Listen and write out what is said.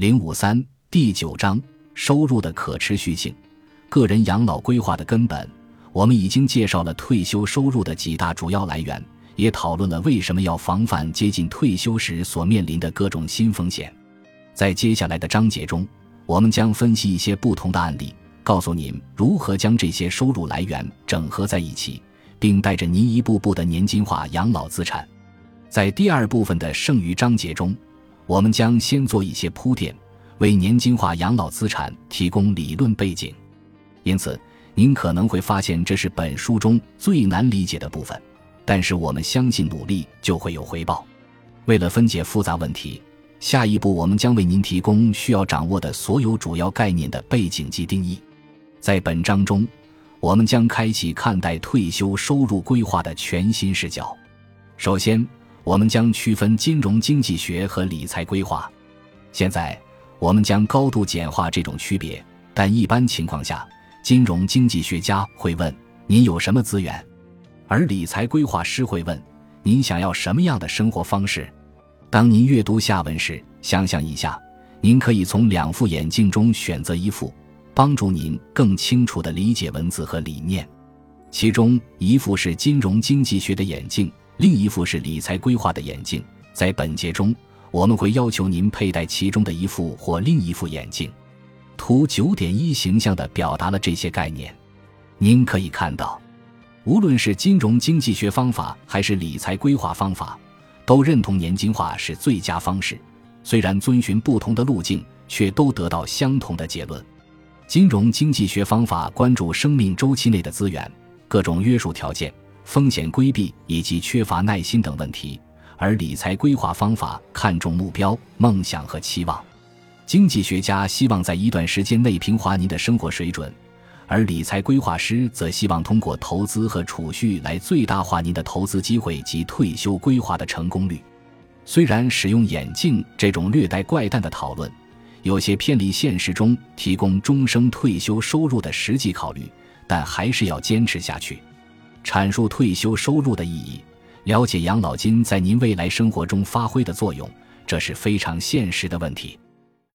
零五三第九章收入的可持续性，个人养老规划的根本。我们已经介绍了退休收入的几大主要来源，也讨论了为什么要防范接近退休时所面临的各种新风险。在接下来的章节中，我们将分析一些不同的案例，告诉您如何将这些收入来源整合在一起，并带着您一步步的年金化养老资产。在第二部分的剩余章节中。我们将先做一些铺垫，为年金化养老资产提供理论背景。因此，您可能会发现这是本书中最难理解的部分。但是，我们相信努力就会有回报。为了分解复杂问题，下一步我们将为您提供需要掌握的所有主要概念的背景及定义。在本章中，我们将开启看待退休收入规划的全新视角。首先，我们将区分金融经济学和理财规划。现在，我们将高度简化这种区别，但一般情况下，金融经济学家会问：“您有什么资源？”而理财规划师会问：“您想要什么样的生活方式？”当您阅读下文时，想象一下，您可以从两副眼镜中选择一副，帮助您更清楚地理解文字和理念。其中一副是金融经济学的眼镜。另一副是理财规划的眼镜，在本节中，我们会要求您佩戴其中的一副或另一副眼镜。图九点一形象地表达了这些概念。您可以看到，无论是金融经济学方法还是理财规划方法，都认同年金化是最佳方式。虽然遵循不同的路径，却都得到相同的结论。金融经济学方法关注生命周期内的资源、各种约束条件。风险规避以及缺乏耐心等问题，而理财规划方法看重目标、梦想和期望。经济学家希望在一段时间内平滑您的生活水准，而理财规划师则希望通过投资和储蓄来最大化您的投资机会及退休规划的成功率。虽然使用眼镜这种略带怪诞的讨论，有些偏离现实中提供终生退休收入的实际考虑，但还是要坚持下去。阐述退休收入的意义，了解养老金在您未来生活中发挥的作用，这是非常现实的问题。